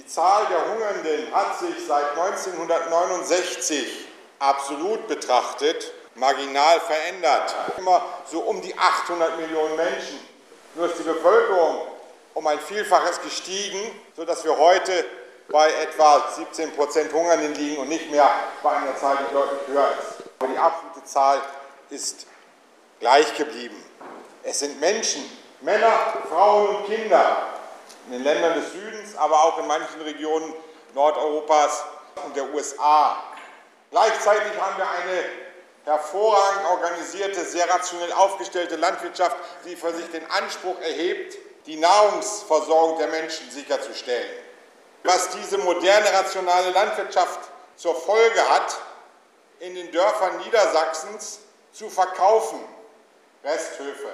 Die Zahl der Hungernden hat sich seit 1969 absolut betrachtet marginal verändert. Immer so um die 800 Millionen Menschen. Nur ist die Bevölkerung um ein Vielfaches gestiegen, sodass wir heute bei etwa 17 Prozent Hungernden liegen und nicht mehr bei einer Zahl, die deutlich höher ist. Aber die absolute Zahl ist gleich geblieben. Es sind Menschen, Männer, Frauen und Kinder in den Ländern des Südens, aber auch in manchen Regionen Nordeuropas und der USA. Gleichzeitig haben wir eine hervorragend organisierte, sehr rationell aufgestellte Landwirtschaft, die für sich den Anspruch erhebt, die Nahrungsversorgung der Menschen sicherzustellen. Was diese moderne, rationale Landwirtschaft zur Folge hat, in den Dörfern Niedersachsens zu verkaufen, Resthöfe,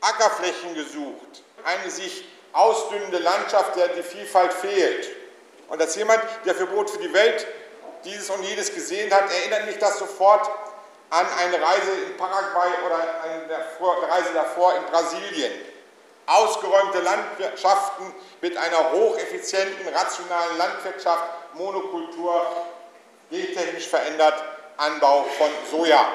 Ackerflächen gesucht, eine sich ausdünnende Landschaft, der die Vielfalt fehlt. Und als jemand, der für Brot für die Welt dieses und jedes gesehen hat, erinnert mich das sofort an eine Reise in Paraguay oder eine Reise davor in Brasilien. Ausgeräumte Landwirtschaften mit einer hocheffizienten, rationalen Landwirtschaft, Monokultur, gentechnisch verändert, Anbau von Soja.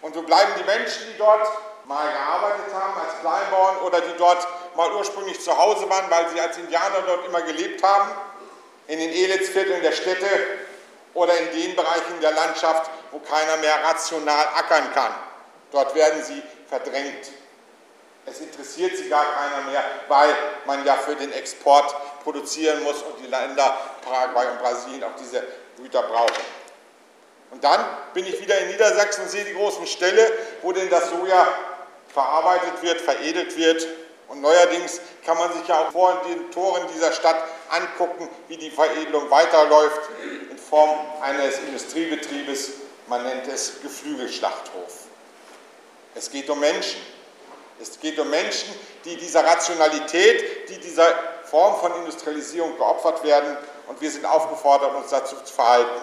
Und so bleiben die Menschen, die dort mal gearbeitet haben als Kleinbauern oder die dort mal ursprünglich zu Hause waren, weil sie als Indianer dort immer gelebt haben, in den Elendsvierteln der Städte oder in den Bereichen der Landschaft, wo keiner mehr rational ackern kann. Dort werden sie verdrängt. Es interessiert sie gar keiner mehr, weil man ja für den Export produzieren muss und die Länder Paraguay und Brasilien auch diese Güter brauchen. Und dann bin ich wieder in Niedersachsen und sehe die großen Ställe, wo denn das Soja verarbeitet wird, veredelt wird. Und neuerdings kann man sich ja auch vor den Toren dieser Stadt angucken, wie die Veredelung weiterläuft in Form eines Industriebetriebes. Man nennt es Geflügelschlachthof. Es geht um Menschen. Es geht um Menschen, die dieser Rationalität, die dieser Form von Industrialisierung geopfert werden. Und wir sind aufgefordert, uns dazu zu verhalten.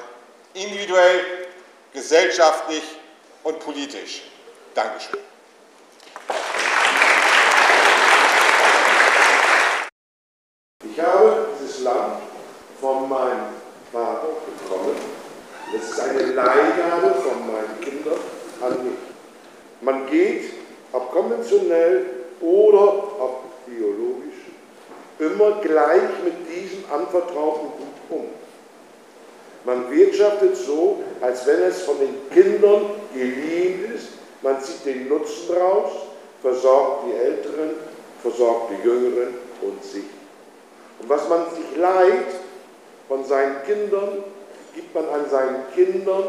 Individuell, gesellschaftlich und politisch. Dankeschön. Ich habe dieses Land von meinem Vater bekommen. Es ist eine Leihgabe von meinen Kindern an mich. Man geht, ob konventionell oder ob biologisch, immer gleich mit diesem anvertrauten Gut um. Man wirtschaftet so, als wenn es von den Kindern geliehen ist. Man zieht den Nutzen raus, versorgt die Älteren, versorgt die Jüngeren und sich. Und was man sich leiht von seinen Kindern, gibt man an seinen Kindern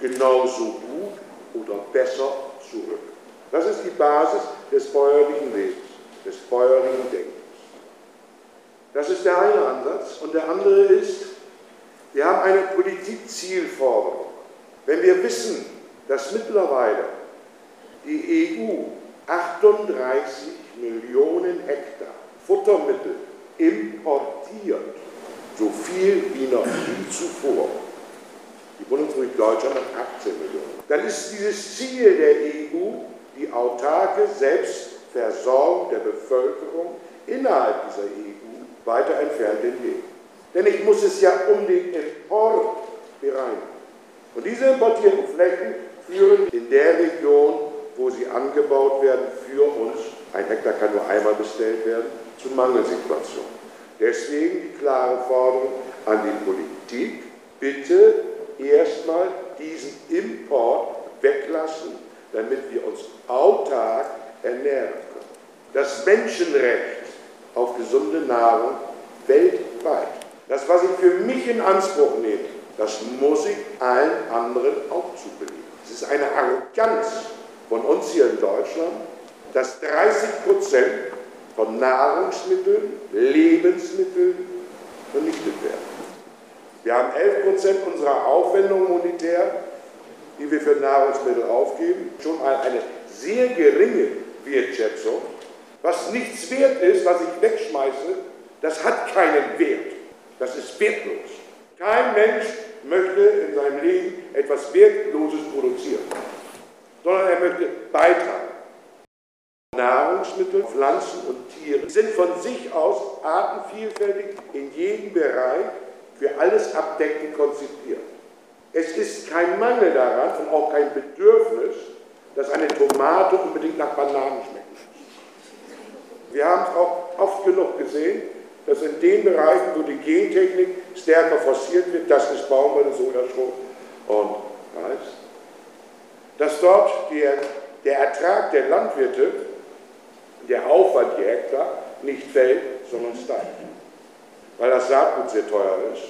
genauso gut oder besser zurück. Das ist die Basis des bäuerlichen Lebens, des bäuerlichen Denkens. Das ist der eine Ansatz. Und der andere ist, wir haben eine Politikzielforderung. Wenn wir wissen, dass mittlerweile die EU 38 Millionen Hektar Futtermittel importiert, so viel wie noch nie zuvor. Die Bundesrepublik Deutschland hat 18 Millionen. Dann ist dieses Ziel der EU die autarke Selbstversorgung der Bevölkerung innerhalb dieser EU weiter entfernt entgegen. Denn ich muss es ja um den Import bereinigen. Und diese importierten Flächen führen in der Region, wo sie angebaut werden, für uns, ein Hektar kann nur einmal bestellt werden, zu Mangelsituationen. Deswegen die klare Forderung an die Politik, bitte erstmal diesen Import weglassen, damit wir uns autark ernähren können. Das Menschenrecht auf gesunde Nahrung weltweit. Das, was ich für mich in Anspruch nehme, das muss ich allen anderen auch zubelegen. Es ist eine Arroganz von uns hier in Deutschland, dass 30 Prozent von Nahrungsmitteln, Lebensmitteln vernichtet werden. Wir haben 11 Prozent unserer Aufwendungen monetär, die wir für Nahrungsmittel aufgeben, schon eine sehr geringe Wertschätzung. Was nichts wert ist, was ich wegschmeiße, das hat keinen Wert. Das ist wertlos. Kein Mensch möchte in seinem Leben etwas Wertloses produzieren, sondern er möchte beitragen. Nahrungsmittel, Pflanzen und Tiere sind von sich aus artenvielfältig in jedem Bereich für alles abdeckend konzipiert. Es ist kein Mangel daran und auch kein Bedürfnis, dass eine Tomate unbedingt nach Bananen schmeckt. Wir haben es auch oft genug gesehen, dass in den Bereichen, wo die Gentechnik stärker forciert wird, das ist Baumwolle, Sojaschrot und Reis, dass dort der, der Ertrag der Landwirte, der Aufwand je Hektar, nicht fällt, sondern steigt. Weil das Saatgut sehr teuer ist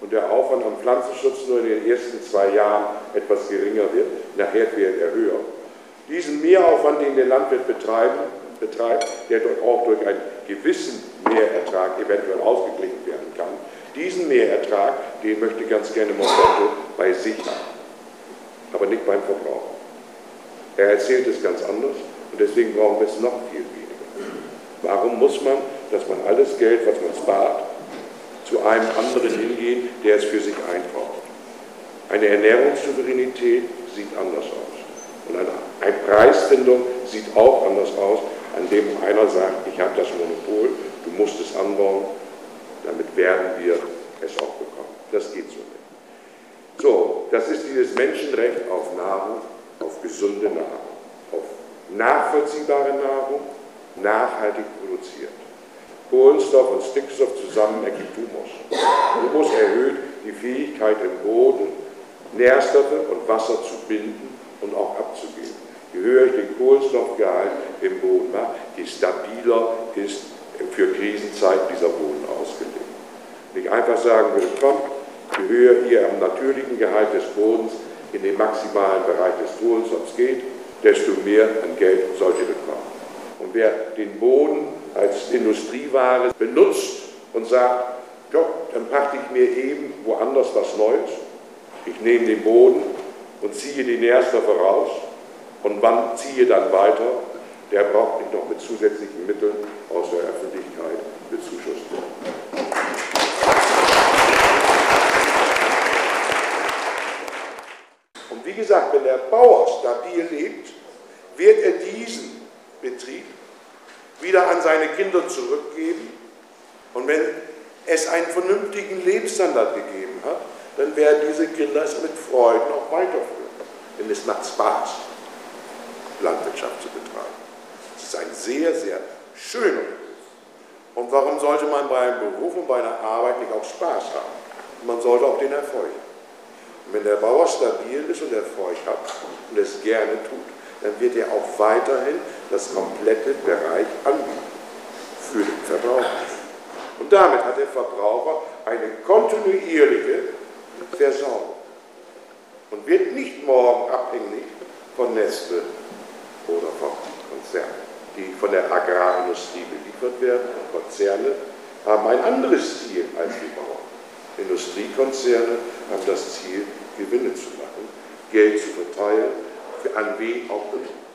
und der Aufwand am Pflanzenschutz nur in den ersten zwei Jahren etwas geringer wird, nachher wird er höher. Diesen Mehraufwand, den der Landwirt betreiben, betreibt, der auch durch einen gewissen Mehrertrag eventuell ausgeglichen werden kann, diesen Mehrertrag, den möchte ganz gerne Monsanto bei sich haben, aber nicht beim Verbraucher. Er erzählt es ganz anders und deswegen brauchen wir es noch viel weniger. Warum muss man, dass man alles Geld, was man spart, zu einem anderen hingehen, der es für sich einkauft? Eine Ernährungssouveränität sieht anders aus. Und eine, eine Preisfindung sieht auch anders aus, an dem einer sagt, ich habe das Monopol, du musst es anbauen, damit werden wir es auch bekommen. Das geht so nicht. So, das ist dieses Menschenrecht auf Nahrung, auf gesunde Nahrung, nachvollziehbare Nahrung, nachhaltig produziert. Kohlenstoff und Stickstoff zusammen ergibt Humus. Humus erhöht die Fähigkeit im Boden, Nährstoffe und Wasser zu binden und auch abzugeben. Je höher ich den Kohlenstoffgehalt im Boden mache, je stabiler ist für Krisenzeiten dieser Boden ausgelegt. Wenn ich einfach sagen würde, komm, je höher ihr am natürlichen Gehalt des Bodens in den maximalen Bereich des Kohlenstoffs geht, desto mehr an Geld sollt ihr bekommen. Und wer den Boden als Industrieware benutzt und sagt, ja, dann pachte ich mir eben woanders was Neues, ich nehme den Boden und ziehe die Nährstoffe raus. Und wann ziehe dann weiter, der braucht nicht noch mit zusätzlichen Mitteln aus der Öffentlichkeit bezuschusst werden. Und wie gesagt, wenn der Bauer stabil lebt, wird er diesen Betrieb wieder an seine Kinder zurückgeben. Und wenn es einen vernünftigen Lebensstandard gegeben hat, dann werden diese Kinder es mit Freuden auch weiterführen. Denn es macht Spaß, Landwirtschaft zu betreiben. Es ist ein sehr, sehr schöner Beruf. Und warum sollte man bei einem Beruf und bei einer Arbeit nicht auch Spaß haben? Man sollte auch den Erfolg haben. Wenn der Bauer stabil ist und Erfolg hat und es gerne tut, dann wird er auch weiterhin das komplette Bereich anbieten für den Verbraucher. Und damit hat der Verbraucher eine kontinuierliche Versorgung und wird nicht morgen abhängig von Nestle oder von Konzernen, die von der Agrarindustrie beliefert werden. Konzerne haben ein anderes Ziel als die Bauern. Industriekonzerne haben das Ziel, Gewinne zu machen, Geld zu verteilen, an wen auch immer.